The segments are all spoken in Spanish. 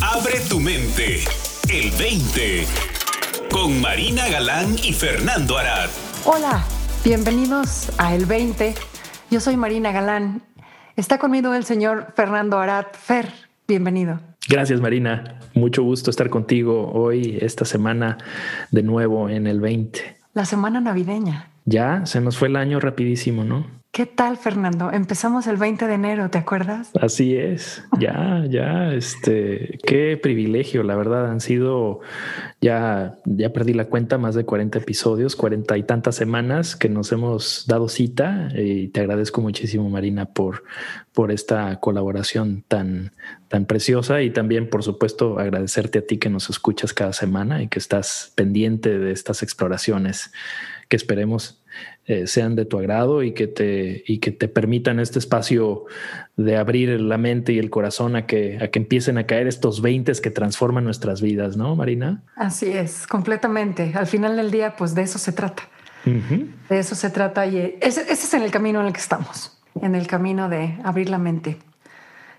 Abre tu mente. El 20. Con Marina Galán y Fernando Arad. Hola, bienvenidos a El 20. Yo soy Marina Galán. Está conmigo el señor Fernando Arad. Fer, bienvenido. Gracias, Marina. Mucho gusto estar contigo hoy, esta semana, de nuevo en el 20. La semana navideña. Ya, se nos fue el año rapidísimo, ¿no? ¿Qué tal, Fernando? Empezamos el 20 de enero, ¿te acuerdas? Así es, ya, ya, este, qué privilegio, la verdad, han sido, ya, ya perdí la cuenta, más de 40 episodios, 40 y tantas semanas que nos hemos dado cita y te agradezco muchísimo, Marina, por, por esta colaboración tan, tan preciosa y también, por supuesto, agradecerte a ti que nos escuchas cada semana y que estás pendiente de estas exploraciones que esperemos eh, sean de tu agrado y que te y que te permitan este espacio de abrir la mente y el corazón a que a que empiecen a caer estos 20 que transforman nuestras vidas, ¿no, Marina? Así es, completamente. Al final del día, pues de eso se trata. De eso se trata y ese, ese es en el camino en el que estamos, en el camino de abrir la mente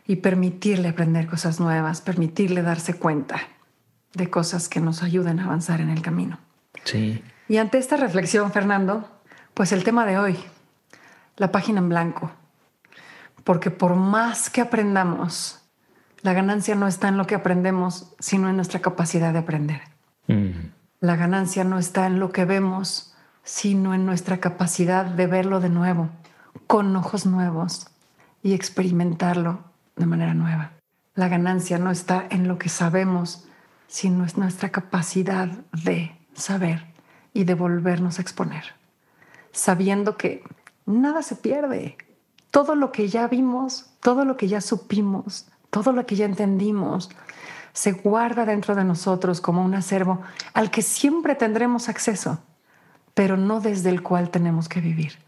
y permitirle aprender cosas nuevas, permitirle darse cuenta de cosas que nos ayuden a avanzar en el camino. Sí. Y ante esta reflexión, Fernando, pues el tema de hoy, la página en blanco. Porque por más que aprendamos, la ganancia no está en lo que aprendemos, sino en nuestra capacidad de aprender. Mm. La ganancia no está en lo que vemos, sino en nuestra capacidad de verlo de nuevo, con ojos nuevos y experimentarlo de manera nueva. La ganancia no está en lo que sabemos, sino en nuestra capacidad de saber y de volvernos a exponer sabiendo que nada se pierde. Todo lo que ya vimos, todo lo que ya supimos, todo lo que ya entendimos, se guarda dentro de nosotros como un acervo al que siempre tendremos acceso, pero no desde el cual tenemos que vivir.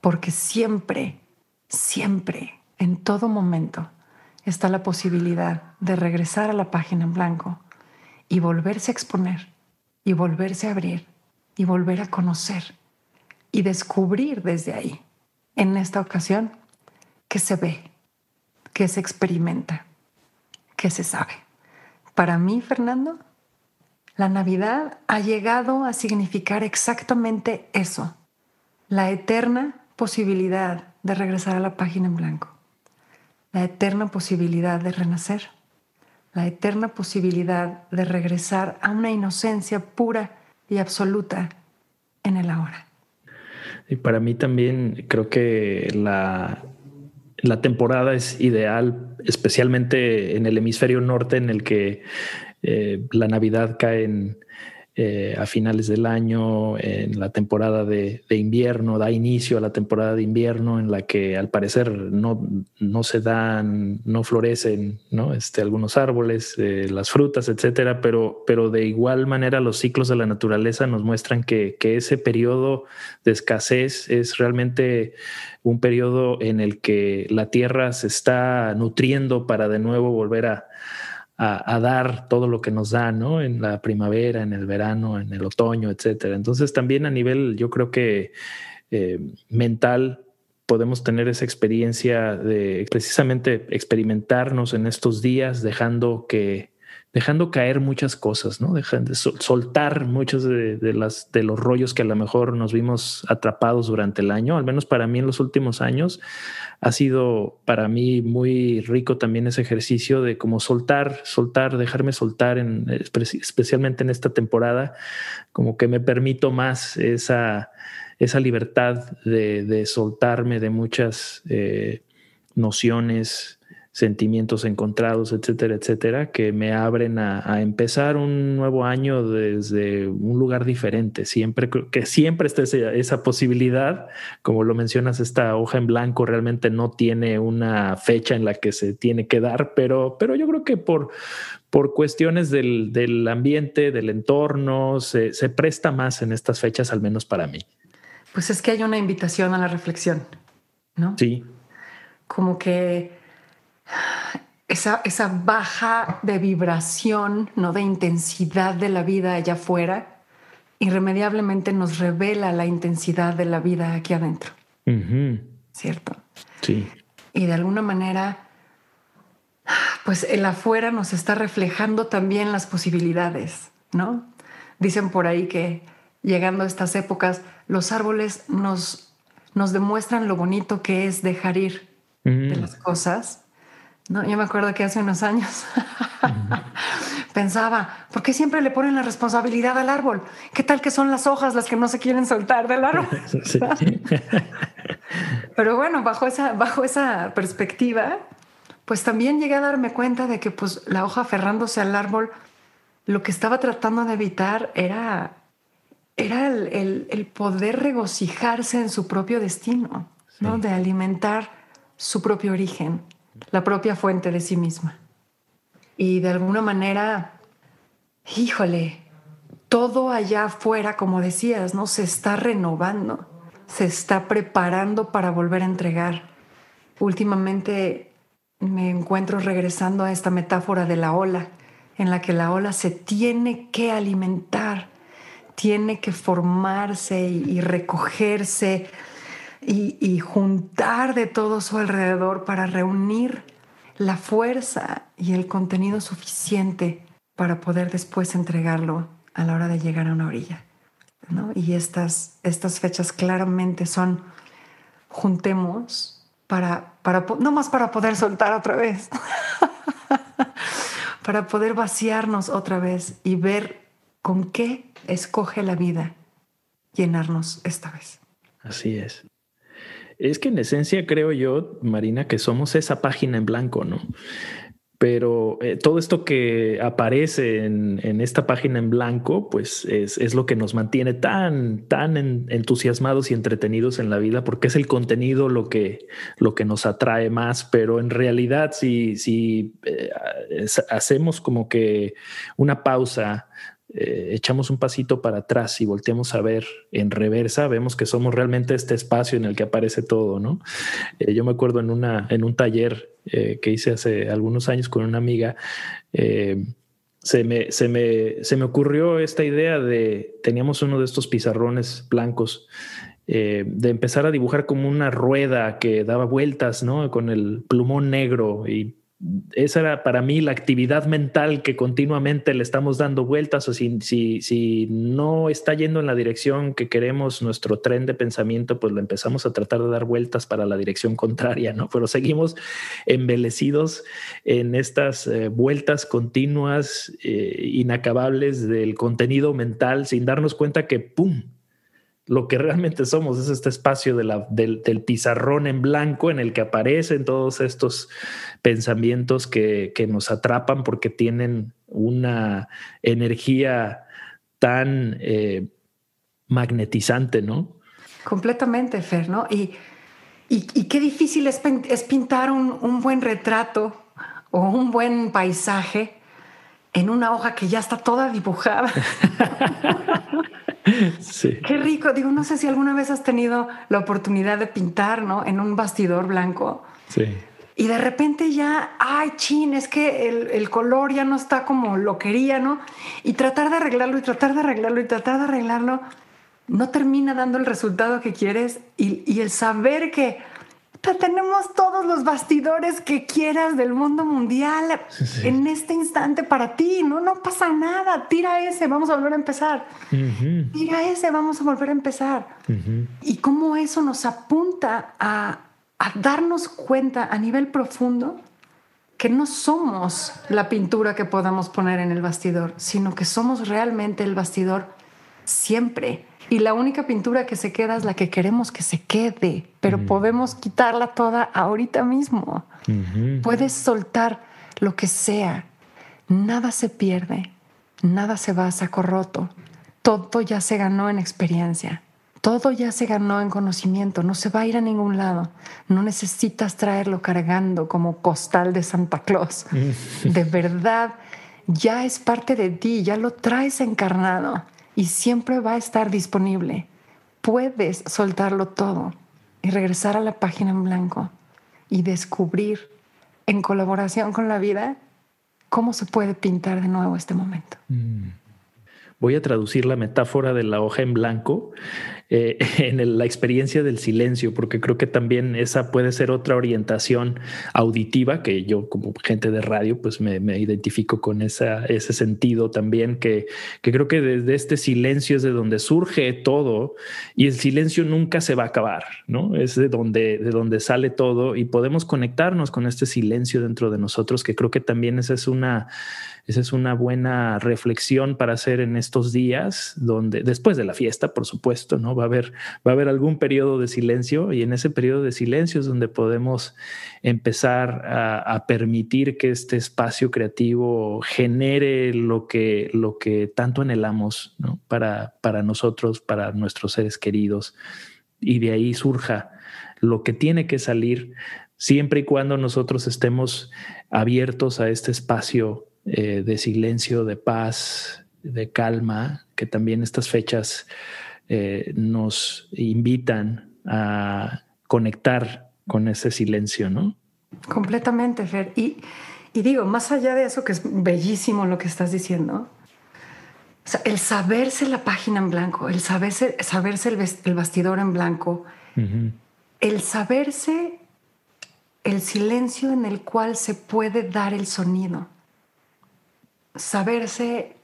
Porque siempre, siempre, en todo momento, está la posibilidad de regresar a la página en blanco y volverse a exponer, y volverse a abrir, y volver a conocer y descubrir desde ahí, en esta ocasión, qué se ve, qué se experimenta, qué se sabe. Para mí, Fernando, la Navidad ha llegado a significar exactamente eso, la eterna posibilidad de regresar a la página en blanco, la eterna posibilidad de renacer, la eterna posibilidad de regresar a una inocencia pura y absoluta en el ahora. Y para mí también creo que la, la temporada es ideal, especialmente en el hemisferio norte en el que eh, la Navidad cae en, eh, a finales del año, en la temporada de, invierno, da inicio a la temporada de invierno en la que al parecer no, no se dan, no florecen ¿no? Este, algunos árboles, eh, las frutas, etcétera, pero, pero de igual manera los ciclos de la naturaleza nos muestran que, que ese periodo de escasez es realmente un periodo en el que la tierra se está nutriendo para de nuevo volver a a, dar todo lo que nos da, ¿no? En la primavera, en el verano, en el otoño, etcétera. Entonces también a nivel, yo creo que eh, mental, podemos tener esa experiencia de precisamente experimentarnos en estos días, dejando que dejando caer muchas cosas, ¿no? Dejando de soltar muchos de, las, de los rollos que a lo mejor nos vimos atrapados durante el año, al menos para mí en los últimos años, ha sido para mí muy rico también ese ejercicio de como soltar, soltar, dejarme soltar, en, especialmente en esta temporada, como que me permito más esa, esa libertad de, soltarme de muchas eh, nociones, sentimientos encontrados, etcétera, etcétera, que me abren a, empezar un nuevo año desde un lugar diferente. Siempre que siempre está esa, posibilidad, como lo mencionas, esta hoja en blanco realmente no tiene una fecha en la que se tiene que dar, pero, pero yo creo que por, por cuestiones del, del ambiente, del entorno, se, se presta más en estas fechas, al menos para mí. Pues es que hay una invitación a la reflexión, ¿no? Sí. Como que esa, esa baja de vibración, no de intensidad de la vida allá afuera, irremediablemente nos revela la intensidad de la vida aquí adentro. Uh ¿Cierto? Sí. Y de alguna manera pues el afuera nos está reflejando también las posibilidades, ¿no? Dicen por ahí que llegando a estas épocas, los árboles nos, nos demuestran lo bonito que es dejar ir de las cosas. ¿No? Yo me acuerdo que hace unos años pensaba, ¿por qué siempre le ponen la responsabilidad al árbol? ¿Qué tal que son las hojas las que no se quieren soltar del árbol? Pero bueno, bajo esa, bajo esa perspectiva, pues también llegué a darme cuenta de que pues la hoja aferrándose al árbol, lo que estaba tratando de evitar era, era el, poder regocijarse en su propio destino, ¿no? de alimentar su propio origen, la propia fuente de sí misma. Y de alguna manera, híjole, todo allá afuera, como decías, ¿no? Se está renovando, se está preparando para volver a entregar. Últimamente me encuentro regresando a esta metáfora de la ola, en la que la ola se tiene que alimentar, tiene que formarse y, recogerse y, juntar de todo su alrededor para reunir la fuerza y el contenido suficiente para poder después entregarlo a la hora de llegar a una orilla. ¿no? Y estas, estas fechas claramente son juntemos para, para, no más para poder soltar otra vez, para poder vaciarnos otra vez y ver con qué escoge la vida llenarnos esta vez. Así es. Es que en esencia creo yo, Marina, que somos esa página en blanco, ¿no? Pero eh, todo esto que aparece en, esta página en blanco, pues es, lo que nos mantiene tan, tan entusiasmados y entretenidos en la vida, porque es el contenido lo que, lo que nos atrae más. Pero en realidad, si, si eh, hacemos como que una pausa, eh, echamos un pasito para atrás y volteamos a ver en reversa, vemos que somos realmente este espacio en el que aparece todo, ¿no? Eh, yo me acuerdo en, una, en un taller eh, que hice hace algunos años con una amiga, se me, se, me, se, me, ocurrió esta idea de, teníamos uno de estos pizarrones blancos, de empezar a dibujar como una rueda que daba vueltas, ¿no? Con el plumón negro y esa era para mí la actividad mental que continuamente le estamos dando vueltas o si, si, si, no está yendo en la dirección que queremos nuestro tren de pensamiento, pues lo empezamos a tratar de dar vueltas para la dirección contraria, ¿no? Pero seguimos embelecidos en estas eh, vueltas continuas, eh, inacabables del contenido mental sin darnos cuenta que, ¡pum!, lo que realmente somos es este espacio de la, del, pizarrón en blanco en el que aparecen todos estos pensamientos que, nos atrapan porque tienen una energía tan eh, magnetizante, ¿no? Completamente, Fer, ¿no? Y, y, qué difícil es, pintar un, un buen retrato o un buen paisaje en una hoja que ya está toda dibujada. Sí. Qué rico. Digo, no sé si alguna vez has tenido la oportunidad de pintar, ¿no? En un bastidor blanco. Sí. Y de repente ya, ay, chin, es que el, color ya no está como lo quería, ¿no? Y tratar de arreglarlo y tratar de arreglarlo y tratar de arreglarlo no termina dando el resultado que quieres y, y el saber que tenemos todos los bastidores que quieras del mundo mundial en este instante para ti. No, no pasa nada. Tira ese, vamos a volver a empezar. Tira ese, vamos a volver a empezar. Y cómo eso nos apunta a, a darnos cuenta a nivel profundo que no somos la pintura que podamos poner en el bastidor, sino que somos realmente el bastidor siempre y la única pintura que se queda es la que queremos que se quede, pero mm. podemos quitarla toda ahorita mismo. Puedes soltar lo que sea. Nada se pierde, nada se va a saco roto. Todo ya se ganó en experiencia. Todo ya se ganó en conocimiento, no se va a ir a ningún lado. No necesitas traerlo cargando como costal de Santa Claus. De verdad, ya es parte de ti, ya lo traes encarnado y siempre va a estar disponible. Puedes soltarlo todo y regresar a la página en blanco y descubrir en colaboración con la vida cómo se puede pintar de nuevo este momento. Mm. Voy a traducir la metáfora de la hoja en blanco eh, en la experiencia del silencio, porque creo que también esa puede ser otra orientación auditiva, que yo como gente de radio, pues me, identifico con esa, ese sentido también, que, que creo que desde este silencio es de donde surge todo y el silencio nunca se va a acabar, ¿no? Es de donde, de donde sale todo y podemos conectarnos con este silencio dentro de nosotros, que creo que también esa es una esa es una buena reflexión para hacer en estos días, donde después de la fiesta, por supuesto, no va a haber va a haber algún periodo de silencio y en ese periodo de silencio es donde podemos empezar a, permitir que este espacio creativo genere lo que lo que tanto anhelamos. Para para nosotros, para nuestros seres queridos y de ahí surja lo que tiene que salir siempre y cuando nosotros estemos abiertos a este espacio eh, de silencio, de paz, de calma, que también estas fechas eh, nos invitan a conectar con ese silencio, ¿no? Completamente, Fer. Y, digo, más allá de eso, que es bellísimo lo que estás diciendo, el saberse la página en blanco, el saberse, saberse el, bastidor en blanco, el saberse el silencio en el cual se puede dar el sonido saberse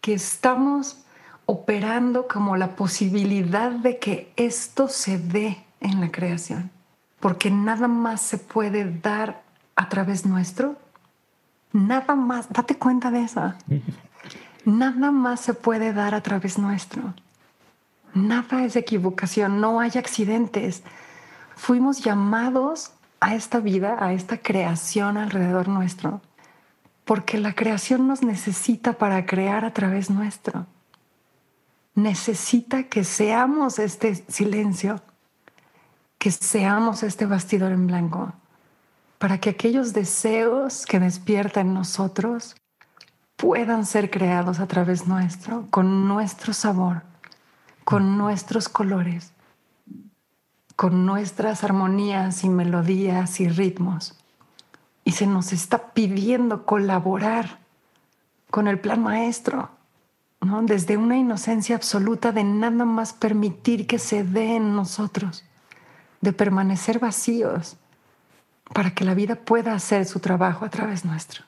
que estamos operando como la posibilidad de que esto se dé en la creación, porque nada más se puede dar a través nuestro, nada más, date cuenta de eso, nada más se puede dar a través nuestro, nada es equivocación, no hay accidentes, fuimos llamados a esta vida, a esta creación alrededor nuestro, porque la creación nos necesita para crear a través nuestro. Necesita que seamos este silencio, que seamos este bastidor en blanco, para que aquellos deseos que despiertan en nosotros puedan ser creados a través nuestro, con nuestro sabor, con nuestros colores, con nuestras armonías y melodías y ritmos. Y se nos está pidiendo colaborar con el plan maestro, desde una inocencia absoluta de nada más permitir que se dé en nosotros, de permanecer vacíos para que la vida pueda hacer su trabajo a través nuestro.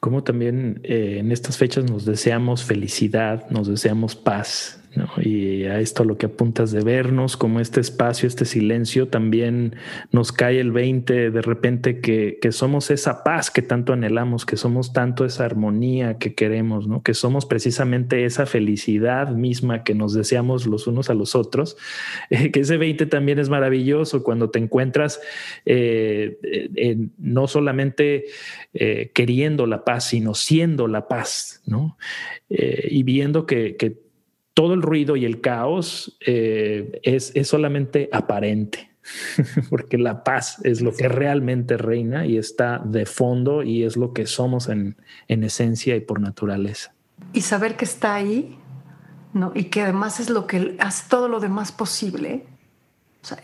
Como también eh, en estas fechas nos deseamos felicidad, nos deseamos paz, y a esto lo que apuntas de vernos como este espacio, este silencio, también nos cae el 20 de repente que, somos esa paz que tanto anhelamos, que somos tanto esa armonía que queremos, ¿no? que somos precisamente esa felicidad misma que nos deseamos los unos a los otros, eh, que ese 20 también es maravilloso cuando te encuentras eh, no solamente eh, queriendo la paz, sino siendo la paz, ¿no? y viendo que, que todo el ruido y el caos eh, es, solamente aparente, porque la paz es lo que realmente reina y está de fondo y es lo que somos en, esencia y por naturaleza. Y saber que está ahí, ¿no? Y que además es lo que hace todo lo demás posible.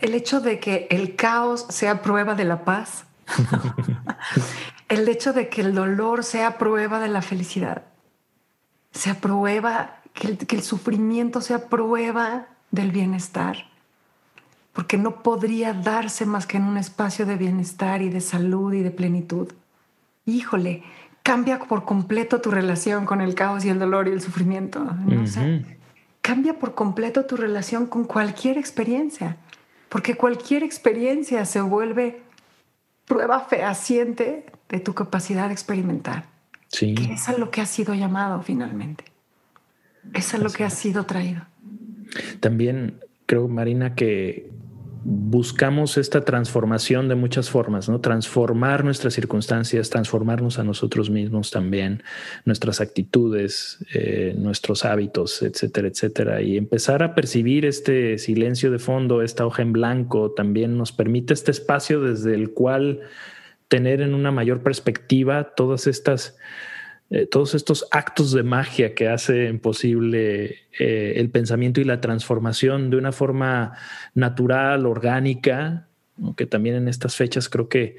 el hecho de que el caos sea prueba de la paz, el hecho de que el dolor sea prueba de la felicidad, sea prueba que el, sufrimiento sea prueba del bienestar, porque no podría darse más que en un espacio de bienestar y de salud y de plenitud. Híjole, cambia por completo tu relación con el caos y el dolor y el sufrimiento. No. Cambia por completo tu relación con cualquier experiencia, porque cualquier experiencia se vuelve prueba fehaciente de tu capacidad de experimentar. Sí. Que es a lo que ha sido llamado finalmente. Eso es lo que ha sido traído. También creo, Marina, que buscamos esta transformación de muchas formas, ¿no? Transformar nuestras circunstancias, transformarnos a nosotros mismos también, nuestras actitudes, eh, nuestros hábitos, etcétera, etcétera. Y empezar a percibir este silencio de fondo, esta hoja en blanco, también nos permite este espacio desde el cual tener en una mayor perspectiva todas estas eh, todos estos actos de magia que hacen posible eh, el pensamiento y la transformación de una forma natural, orgánica, que también en estas fechas creo que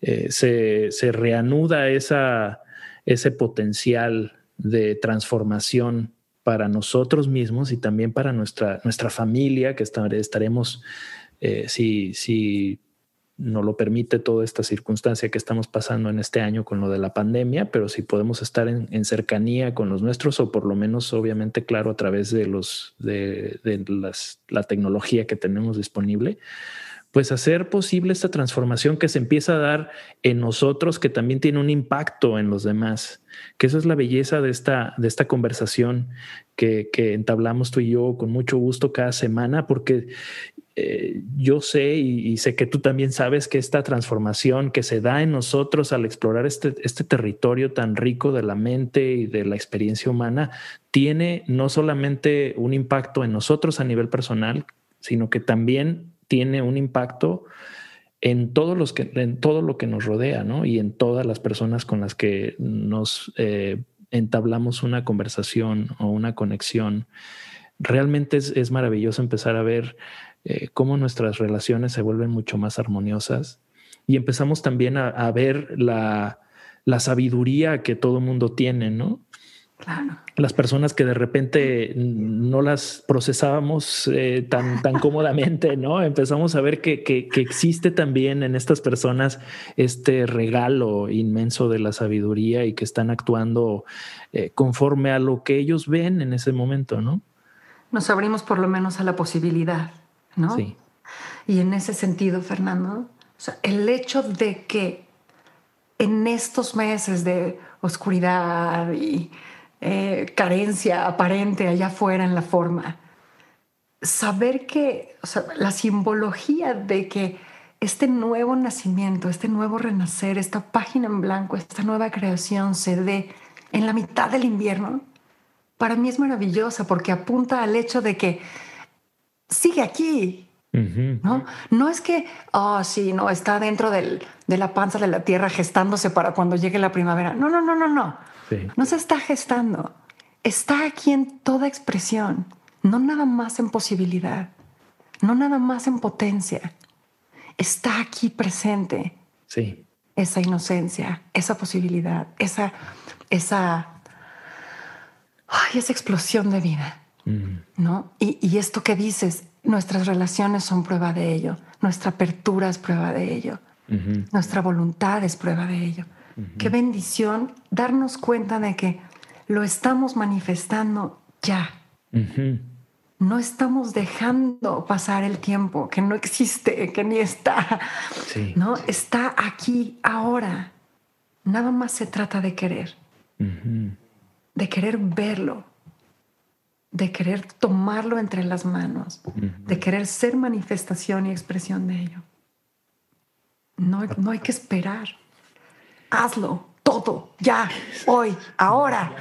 eh, se, reanuda esa, ese potencial de transformación para nosotros mismos y también para nuestra, nuestra familia, que estaremos, si, si no lo permite toda esta circunstancia que estamos pasando en este año con lo de la pandemia, pero si podemos estar en, cercanía con los nuestros o por lo menos obviamente claro a través de los de, las, la tecnología que tenemos disponible, pues hacer posible esta transformación que se empieza a dar en nosotros, que también tiene un impacto en los demás, que eso es la belleza de esta, de esta conversación que, que entablamos tú y yo con mucho gusto cada semana, porque eh, yo sé y, sé que tú también sabes que esta transformación que se da en nosotros al explorar este, este territorio tan rico de la mente y de la experiencia humana tiene no solamente un impacto en nosotros a nivel personal, sino que también tiene un impacto en, todos los que, en todo lo que nos rodea ¿no? y en todas las personas con las que nos eh, entablamos una conversación o una conexión. Realmente es, es maravilloso empezar a ver eh, cómo nuestras relaciones se vuelven mucho más armoniosas y empezamos también a, ver la, sabiduría que todo mundo tiene, ¿no? Claro. Las personas que de repente no las procesábamos eh, tan, tan cómodamente, ¿no? Empezamos a ver que, existe también en estas personas este regalo inmenso de la sabiduría y que están actuando eh, conforme a lo que ellos ven en ese momento, ¿no? Nos abrimos por lo menos a la posibilidad ¿no? Sí. Y en ese sentido, Fernando, el hecho de que en estos meses de oscuridad y eh, carencia aparente allá afuera en la forma, saber que la simbología de que este nuevo nacimiento, este nuevo renacer, esta página en blanco, esta nueva creación se dé en la mitad del invierno, para mí es maravillosa porque apunta al hecho de que sigue aquí. ¿no? no es que, oh, sí, no, está dentro del, de la panza de la tierra gestándose para cuando llegue la primavera. No, no, no, no, no. No se está gestando. Está aquí en toda expresión, no nada más en posibilidad, no nada más en potencia. Está aquí presente. Sí. Esa inocencia, esa posibilidad, esa, esa, ay, esa explosión de vida. ¿no? Y, esto que dices, nuestras relaciones son prueba de ello, nuestra apertura es prueba de ello, nuestra voluntad es prueba de ello. Qué bendición darnos cuenta de que lo estamos manifestando ya. No estamos dejando pasar el tiempo, que no existe, que ni está. No, está aquí ahora. Nada más se trata de querer, de querer verlo, de querer tomarlo entre las manos, de querer ser manifestación y expresión de ello. No, no hay que esperar. Hazlo todo, ya, hoy, ahora.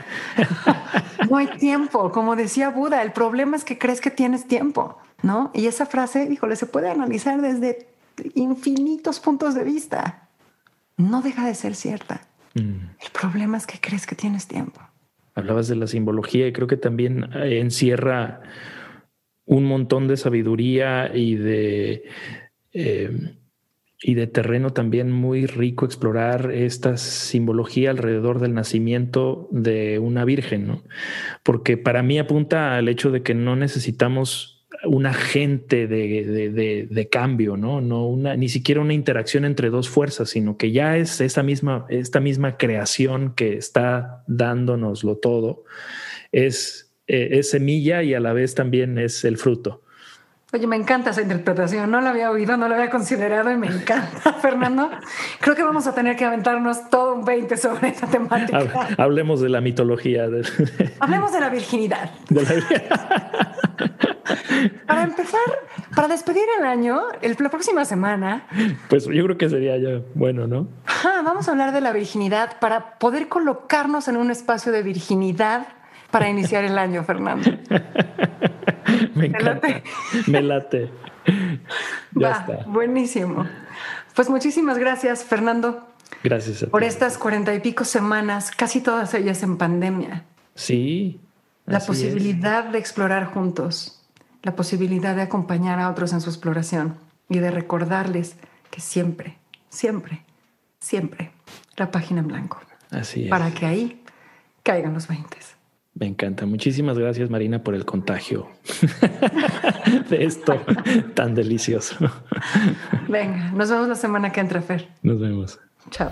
no hay tiempo. Como decía Buda, el problema es que crees que tienes tiempo, ¿no? Y esa frase, híjole, se puede analizar desde infinitos puntos de vista. No deja de ser cierta. Mm. El problema es que crees que tienes tiempo. Hablabas de la simbología y creo que también eh, encierra un montón de sabiduría y de, eh, y de terreno también muy rico explorar esta simbología alrededor del nacimiento de una virgen, ¿no? Porque para mí apunta al hecho de que no necesitamos un agente de, cambio, ¿no? no una, ni siquiera una interacción entre dos fuerzas, sino que ya es esta misma, misma creación que está dándonoslo todo, es, eh, es semilla y a la vez también es el fruto. Oye, me encanta esa interpretación. No la había oído, no la había considerado y me encanta, Fernando. Creo que vamos a tener que aventarnos todo un 20 sobre esta temática. Hablemos de la mitología. Hablemos de la virginidad. para empezar, para despedir el año, el, la próxima semana. Pues yo creo que sería ya bueno, ¿no? vamos a hablar de la virginidad para poder colocarnos en un espacio de virginidad para iniciar el año, Fernando. Me encanta. Me late. ya está. Buenísimo. Pues muchísimas gracias, Fernando. Gracias. por estas cuarenta y pico semanas, casi todas ellas en pandemia. Sí. La posibilidad de explorar juntos, la posibilidad de acompañar a otros en su exploración y de recordarles que siempre, siempre, siempre la página en blanco. Así es. Para que ahí caigan los veintes. Me encanta. Muchísimas gracias, Marina, por el contagio de esto tan delicioso. Venga, nos vemos la semana que entra, Fer. Nos vemos. Chao.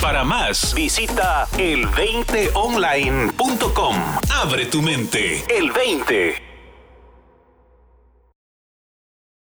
Para más, visita el20online.com. Abre tu mente. El 20.